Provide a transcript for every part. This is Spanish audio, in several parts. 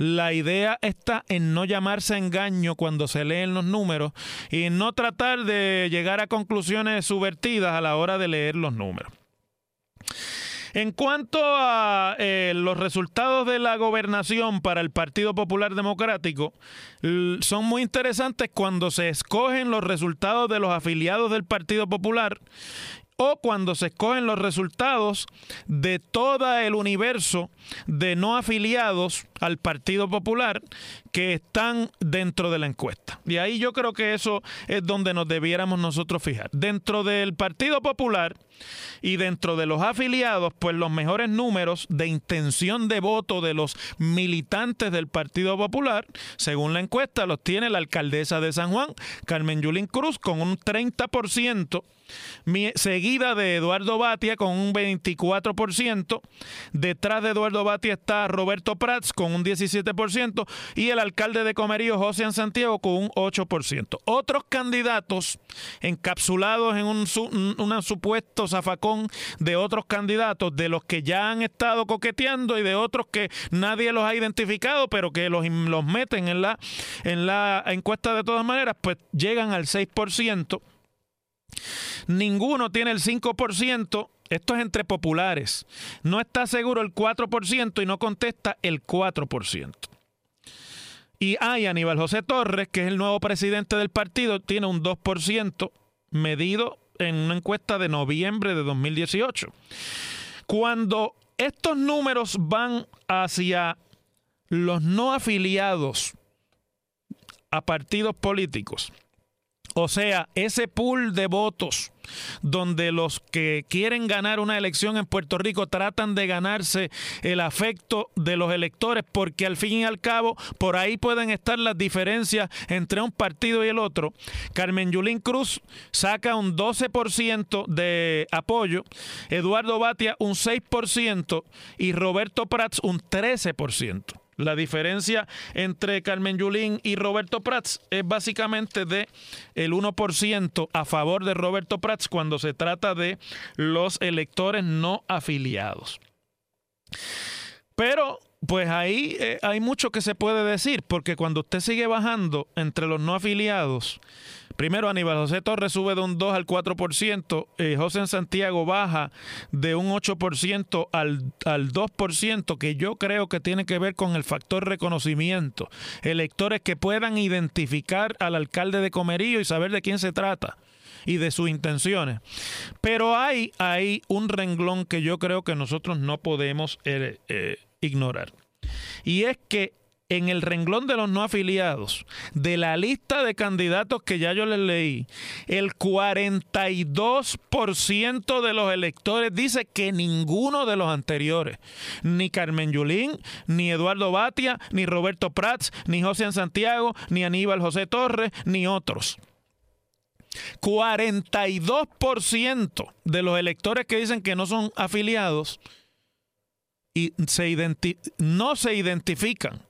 La idea está en no llamarse engaño cuando se leen los números y no tratar de llegar a conclusiones subvertidas a la hora de leer los números. En cuanto a eh, los resultados de la gobernación para el Partido Popular Democrático, son muy interesantes cuando se escogen los resultados de los afiliados del Partido Popular o cuando se escogen los resultados de todo el universo de no afiliados al Partido Popular que están dentro de la encuesta. Y ahí yo creo que eso es donde nos debiéramos nosotros fijar. Dentro del Partido Popular y dentro de los afiliados, pues los mejores números de intención de voto de los militantes del Partido Popular, según la encuesta, los tiene la alcaldesa de San Juan, Carmen Yulín Cruz, con un 30%, mi- seguida de Eduardo Batia con un 24%, detrás de Eduardo Batia está Roberto Prats con un 17% y el alcalde de Comerío, José Santiago, con un 8%. Otros candidatos encapsulados en un, un- supuesto zafacón de otros candidatos, de los que ya han estado coqueteando y de otros que nadie los ha identificado, pero que los, los meten en la, en la encuesta de todas maneras, pues llegan al 6%. Ninguno tiene el 5%. Esto es entre populares. No está seguro el 4% y no contesta el 4%. Y hay Aníbal José Torres, que es el nuevo presidente del partido, tiene un 2% medido en una encuesta de noviembre de 2018. Cuando estos números van hacia los no afiliados a partidos políticos, o sea, ese pool de votos donde los que quieren ganar una elección en Puerto Rico tratan de ganarse el afecto de los electores porque al fin y al cabo por ahí pueden estar las diferencias entre un partido y el otro. Carmen Yulín Cruz saca un 12% de apoyo, Eduardo Batia un 6% y Roberto Prats un 13%. La diferencia entre Carmen Yulín y Roberto Prats es básicamente de el 1% a favor de Roberto Prats cuando se trata de los electores no afiliados. Pero pues ahí eh, hay mucho que se puede decir, porque cuando usted sigue bajando entre los no afiliados, primero Aníbal José Torres sube de un 2 al 4%, eh, José Santiago baja de un 8% al, al 2%, que yo creo que tiene que ver con el factor reconocimiento. Electores que puedan identificar al alcalde de Comerío y saber de quién se trata y de sus intenciones. Pero hay, hay un renglón que yo creo que nosotros no podemos eh, eh, ignorar. Y es que en el renglón de los no afiliados, de la lista de candidatos que ya yo les leí, el 42% de los electores dice que ninguno de los anteriores, ni Carmen Yulín, ni Eduardo Batia, ni Roberto Prats, ni José Santiago, ni Aníbal José Torres, ni otros. 42% de los electores que dicen que no son afiliados y no se identifican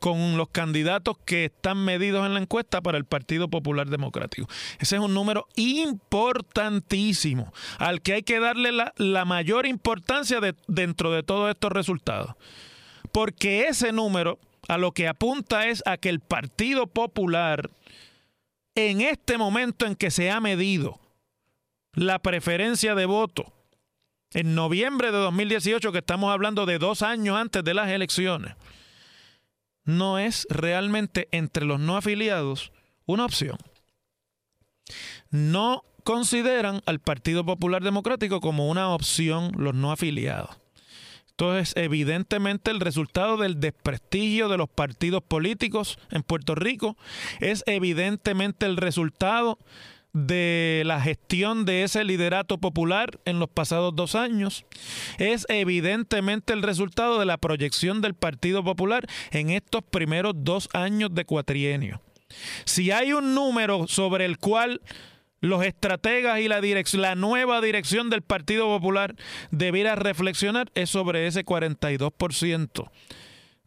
con los candidatos que están medidos en la encuesta para el Partido Popular Democrático. Ese es un número importantísimo al que hay que darle la, mayor importancia dentro de todos estos resultados. Porque ese número a lo que apunta es a que el Partido Popular, en este momento en que se ha medido la preferencia de voto, en noviembre de 2018, que estamos hablando de dos años antes de las elecciones, no es realmente entre los no afiliados una opción. No consideran al Partido Popular Democrático como una opción los no afiliados. Entonces, evidentemente el resultado del desprestigio de los partidos políticos en Puerto Rico es evidentemente el resultado de la gestión de ese liderato popular en los pasados dos años es evidentemente el resultado de la proyección del Partido Popular en estos primeros dos años de cuatrienio. Si hay un número sobre el cual los estrategas y la, la nueva dirección del Partido Popular debiera reflexionar es sobre ese 42%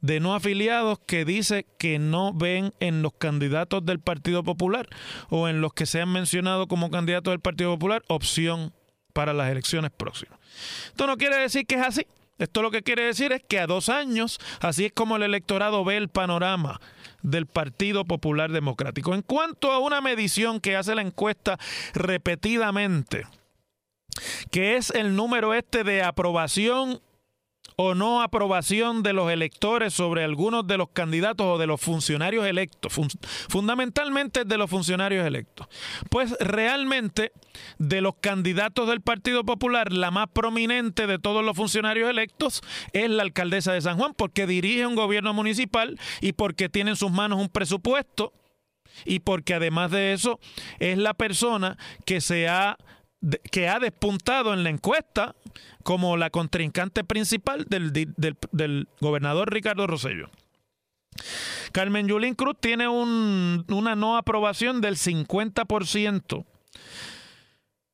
de no afiliados que dice que no ven en los candidatos del Partido Popular o en los que se han mencionado como candidatos del Partido Popular opción para las elecciones próximas. Esto no quiere decir que es así. Esto lo que quiere decir es que a dos años, así es como el electorado ve el panorama del Partido Popular Democrático. En cuanto a una medición que hace la encuesta repetidamente, que es el número este de aprobación o no aprobación de los electores sobre algunos de los candidatos o de los funcionarios electos, fundamentalmente de los funcionarios electos. Pues realmente de los candidatos del Partido Popular, la más prominente de todos los funcionarios electos es la alcaldesa de San Juan, porque dirige un gobierno municipal y porque tiene en sus manos un presupuesto y porque además de eso es la persona que se ha que ha despuntado en la encuesta como la contrincante principal del, gobernador Ricardo Rosello. Carmen Yulín Cruz tiene una no aprobación del 50%,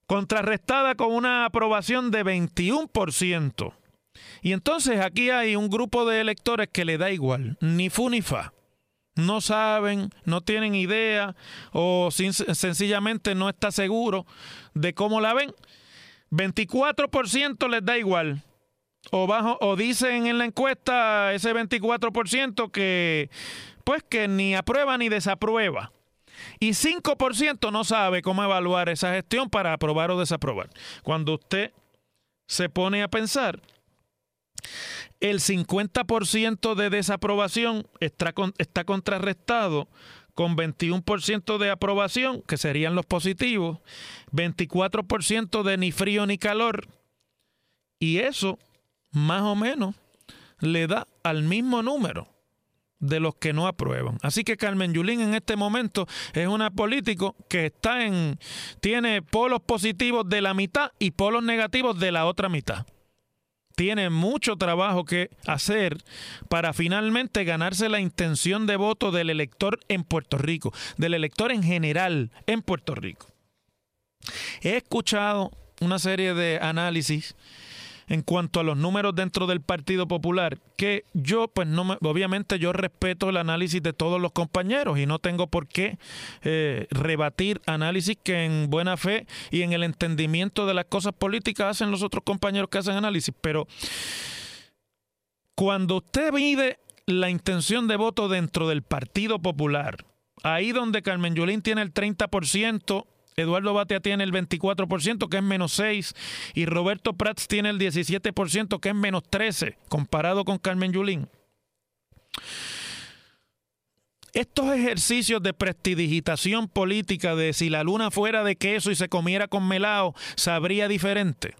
contrarrestada con una aprobación de 21%. Y entonces aquí hay un grupo de electores que le da igual, ni fu ni fa no saben, no tienen idea o sencillamente no está seguro de cómo la ven, 24% les da igual. O, o dicen en la encuesta ese 24% que pues que ni aprueba ni desaprueba. Y 5% no sabe cómo evaluar esa gestión para aprobar o desaprobar. Cuando usted se pone a pensar, el 50% de desaprobación está, está contrarrestado con 21% de aprobación, que serían los positivos, 24% de ni frío ni calor, y eso más o menos le da al mismo número de los que no aprueban. Así que Carmen Yulín en este momento es una político que está en tiene polos positivos de la mitad y polos negativos de la otra mitad tiene mucho trabajo que hacer para finalmente ganarse la intención de voto del elector en Puerto Rico, del elector en general en Puerto Rico. He escuchado una serie de análisis en cuanto a los números dentro del Partido Popular, que yo, pues no me, obviamente yo respeto el análisis de todos los compañeros y no tengo por qué eh, rebatir análisis que en buena fe y en el entendimiento de las cosas políticas hacen los otros compañeros que hacen análisis, pero cuando usted mide la intención de voto dentro del Partido Popular, ahí donde Carmen Yulín tiene el 30%, Eduardo Batea tiene el 24%, que es menos 6, y Roberto Prats tiene el 17%, que es menos 13, comparado con Carmen Yulín. Estos ejercicios de prestidigitación política de si la luna fuera de queso y se comiera con melao, sabría diferente.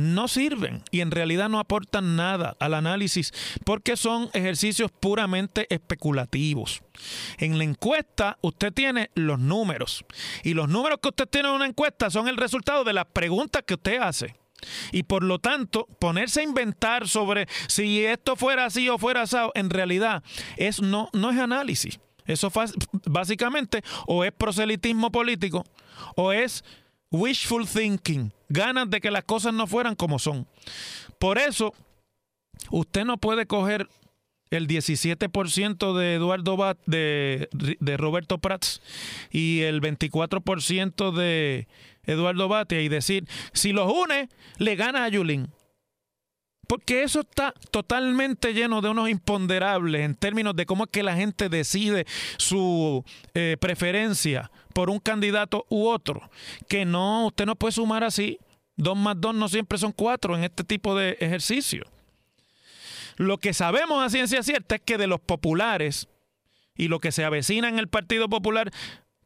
No sirven y en realidad no aportan nada al análisis porque son ejercicios puramente especulativos. En la encuesta usted tiene los números y los números que usted tiene en una encuesta son el resultado de las preguntas que usted hace. Y por lo tanto, ponerse a inventar sobre si esto fuera así o fuera así, en realidad es, no, no es análisis. Eso básicamente o es proselitismo político o es wishful thinking, ganas de que las cosas no fueran como son. Por eso, usted no puede coger el 17% de Eduardo de, Roberto Prats y el 24% de Eduardo Batia y decir, si los une, le gana a Yulín. Porque eso está totalmente lleno de unos imponderables en términos de cómo es que la gente decide su eh, preferencia por un candidato u otro. Que no, usted no puede sumar así. Dos más dos no siempre son cuatro en este tipo de ejercicio. Lo que sabemos a ciencia cierta es que de los populares y lo que se avecina en el Partido Popular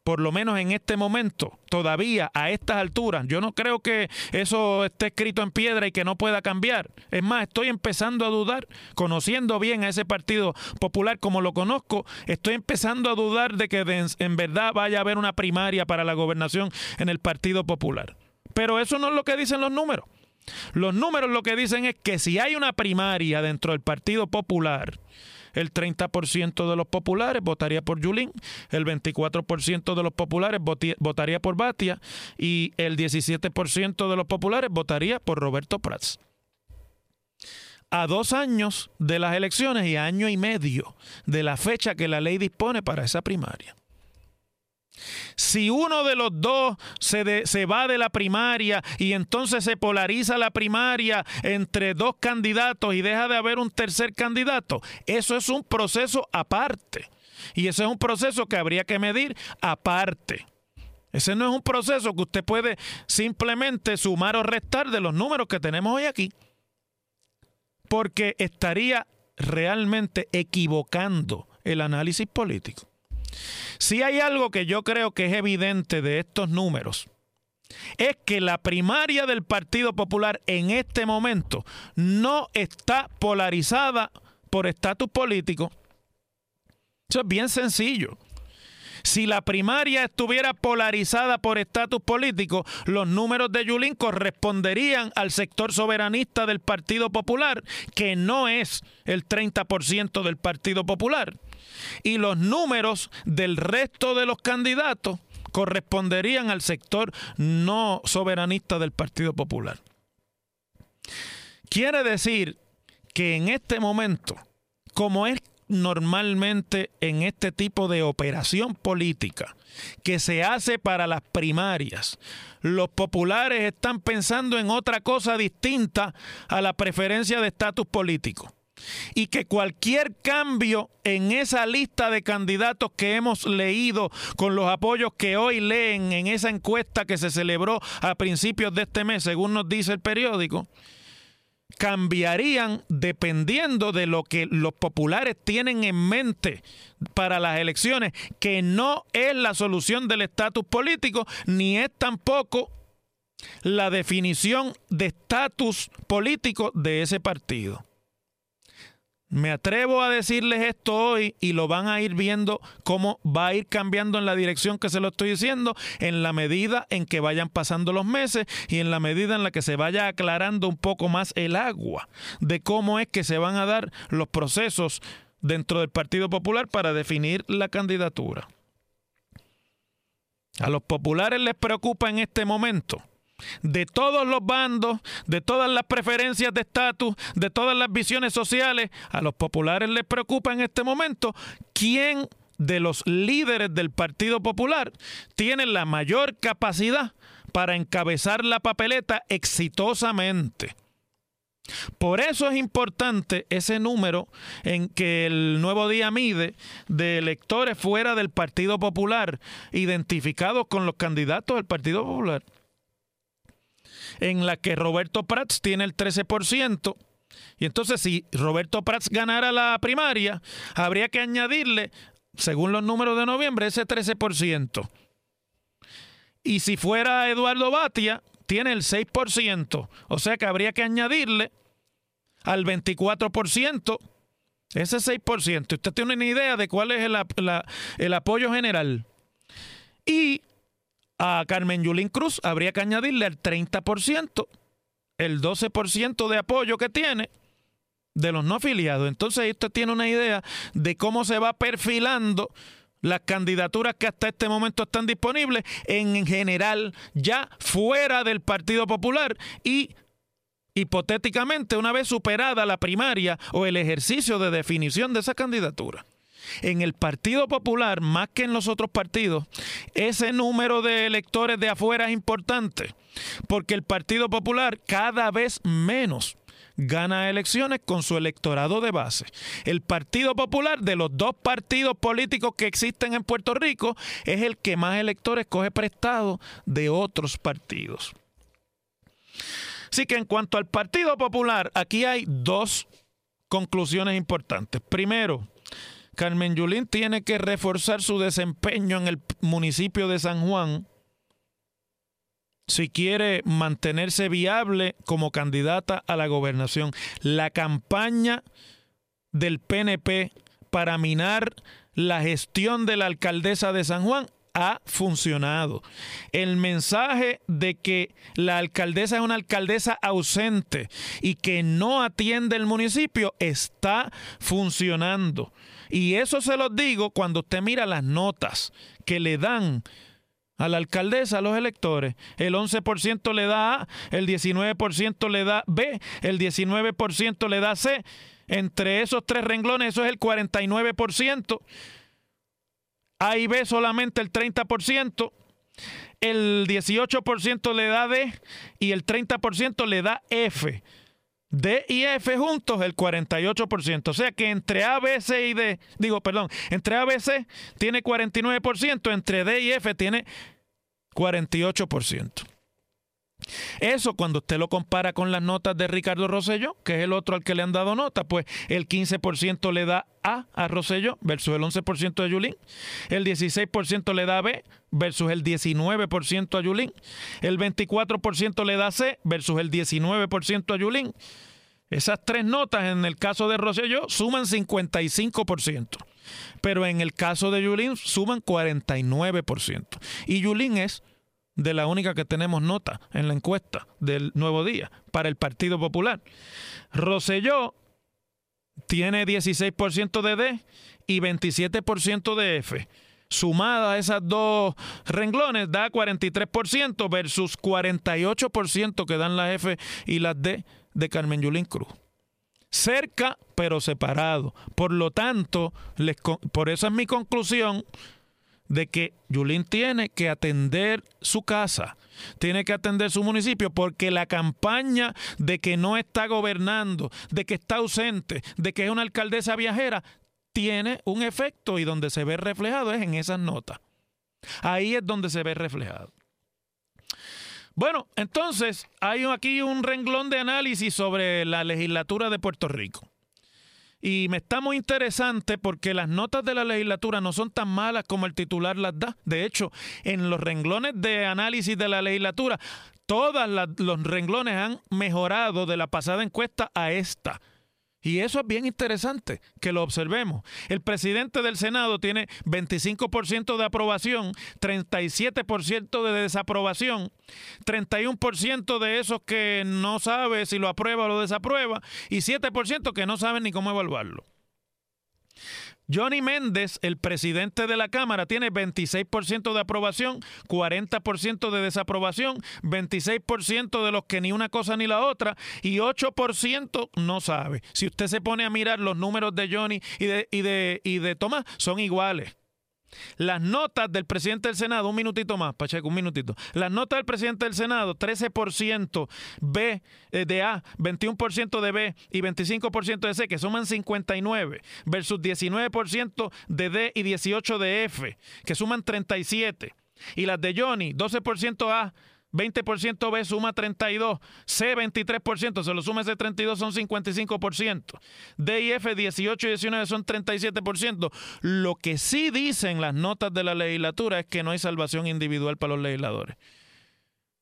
por lo menos en este momento, todavía a estas alturas, yo no creo que eso esté escrito en piedra y que no pueda cambiar. Es más, estoy empezando a dudar, conociendo bien a ese Partido Popular como lo conozco, estoy empezando a dudar de que en verdad vaya a haber una primaria para la gobernación en el Partido Popular. Pero eso no es lo que dicen los números. Los números lo que dicen es que si hay una primaria dentro del Partido Popular, el 30% de los populares votaría por Yulín, el 24% de los populares votaría por Batia y el 17% de los populares votaría por Roberto Prats. A dos años de las elecciones y año y medio de la fecha que la ley dispone para esa primaria. Si uno de los dos se, se, va de la primaria y entonces se polariza la primaria entre dos candidatos y deja de haber un tercer candidato, eso es un proceso aparte. Y ese es un proceso que habría que medir aparte. Ese no es un proceso que usted puede simplemente sumar o restar de los números que tenemos hoy aquí. Porque estaría realmente equivocando el análisis político. Si hay algo que yo creo que es evidente de estos números, es que la primaria del Partido Popular en este momento no está polarizada por estatus político. Eso es bien sencillo. Si la primaria estuviera polarizada por estatus político, los números de Yulín corresponderían al sector soberanista del Partido Popular, que no es el 30% del Partido Popular y los números del resto de los candidatos corresponderían al sector no soberanista del Partido Popular. Quiere decir que en este momento, como es normalmente en este tipo de operación política que se hace para las primarias, los populares están pensando en otra cosa distinta a la preferencia de estatus político. Y que cualquier cambio en esa lista de candidatos que hemos leído con los apoyos que hoy leen en esa encuesta que se celebró a principios de este mes, según nos dice el periódico, cambiarían dependiendo de lo que los populares tienen en mente para las elecciones, que no es la solución del estatus político, ni es tampoco la definición de estatus político de ese partido. Me atrevo a decirles esto hoy y lo van a ir viendo cómo va a ir cambiando en la dirección que se lo estoy diciendo en la medida en que vayan pasando los meses y en la medida en la que se vaya aclarando un poco más el agua de cómo es que se van a dar los procesos dentro del Partido Popular para definir la candidatura. A los populares les preocupa en este momento de todos los bandos, de todas las preferencias de estatus, de todas las visiones sociales, a los populares les preocupa en este momento quién de los líderes del Partido Popular tiene la mayor capacidad para encabezar la papeleta exitosamente. Por eso es importante ese número en que el nuevo día mide de electores fuera del Partido Popular, identificados con los candidatos del Partido Popular en la que Roberto Prats tiene el 13%. Y entonces si Roberto Prats ganara la primaria, habría que añadirle, según los números de noviembre, ese 13%. Y si fuera Eduardo Batia, tiene el 6%, o sea que habría que añadirle al 24% ese 6%. Usted tiene una idea de cuál es el, el apoyo general. Y a Carmen Yulín Cruz habría que añadirle el 30%, el 12% de apoyo que tiene de los no afiliados. Entonces usted tiene una idea de cómo se va perfilando las candidaturas que hasta este momento están disponibles en general ya fuera del Partido Popular y hipotéticamente una vez superada la primaria o el ejercicio de definición de esa candidatura. En el Partido Popular, más que en los otros partidos, ese número de electores de afuera es importante, porque el Partido Popular cada vez menos gana elecciones con su electorado de base. El Partido Popular, de los dos partidos políticos que existen en Puerto Rico, es el que más electores coge prestado de otros partidos. Así que en cuanto al Partido Popular, aquí hay dos conclusiones importantes. Primero, Carmen Yulín tiene que reforzar su desempeño en el municipio de San Juan si quiere mantenerse viable como candidata a la gobernación. La campaña del PNP para minar la gestión de la alcaldesa de San Juan ha funcionado. El mensaje de que la alcaldesa es una alcaldesa ausente y que no atiende el municipio está funcionando. Y eso se lo digo cuando usted mira las notas que le dan a la alcaldesa, a los electores. El 11% le da A, el 19% le da B, el 19% le da C. Entre esos tres renglones, eso es el 49%. A y B solamente el 30%. El 18% le da D y el 30% le da F. D y F juntos el 48%. O sea que entre A, B, C y D, digo, perdón, entre A, B, C tiene 49%, entre D y F tiene 48%. Eso cuando usted lo compara con las notas de Ricardo Rosselló, que es el otro al que le han dado nota, pues el 15% le da A a Rosselló versus el 11% de Yulín, el 16% le da B versus el 19% a Yulín, el 24% le da C versus el 19% a Yulín. Esas tres notas en el caso de Rosselló suman 55%, pero en el caso de Yulín suman 49%. Y Yulín es de la única que tenemos nota en la encuesta del Nuevo Día para el Partido Popular. Roselló tiene 16% de D y 27% de F. Sumada a esas dos renglones da 43% versus 48% que dan las F y las D de Carmen Yulín Cruz. Cerca, pero separado. Por lo tanto, les, por eso es mi conclusión de que Yulín tiene que atender su casa, tiene que atender su municipio, porque la campaña de que no está gobernando, de que está ausente, de que es una alcaldesa viajera, tiene un efecto y donde se ve reflejado es en esas notas. Ahí es donde se ve reflejado. Bueno, entonces hay aquí un renglón de análisis sobre la legislatura de Puerto Rico. Y me está muy interesante porque las notas de la legislatura no son tan malas como el titular las da. De hecho, en los renglones de análisis de la legislatura, todos los renglones han mejorado de la pasada encuesta a esta. Y eso es bien interesante que lo observemos. El presidente del Senado tiene 25% de aprobación, 37% de desaprobación, 31% de esos que no sabe si lo aprueba o lo desaprueba y 7% que no saben ni cómo evaluarlo. Johnny Méndez, el presidente de la Cámara, tiene 26% de aprobación, 40% de desaprobación, 26% de los que ni una cosa ni la otra y 8% no sabe. Si usted se pone a mirar los números de Johnny y de, y de, y de Tomás, son iguales. Las notas del presidente del Senado, un minutito más, Pacheco, un minutito. Las notas del presidente del Senado, 13% B eh, de A, 21% de B y 25% de C, que suman 59, versus 19% de D y 18 de F, que suman 37. Y las de Johnny, 12% A, 20% B suma 32, C 23%, se lo suma ese 32 son 55%, D y F 18 y 19 son 37%. Lo que sí dicen las notas de la legislatura es que no hay salvación individual para los legisladores.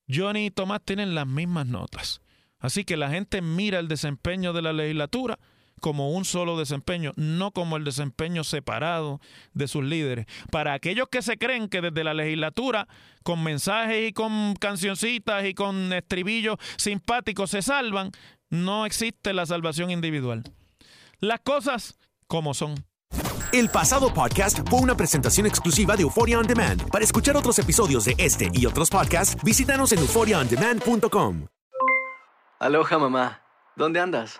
Johnny y Tomás tienen las mismas notas. Así que la gente mira el desempeño de la legislatura como un solo desempeño, no como el desempeño separado de sus líderes. Para aquellos que se creen que desde la legislatura, con mensajes y con cancioncitas y con estribillos simpáticos se salvan, no existe la salvación individual. Las cosas como son. El pasado podcast fue una presentación exclusiva de Euphoria On Demand. Para escuchar otros episodios de este y otros podcasts, visítanos en euphoriaondemand.com. Aloha mamá, ¿dónde andas?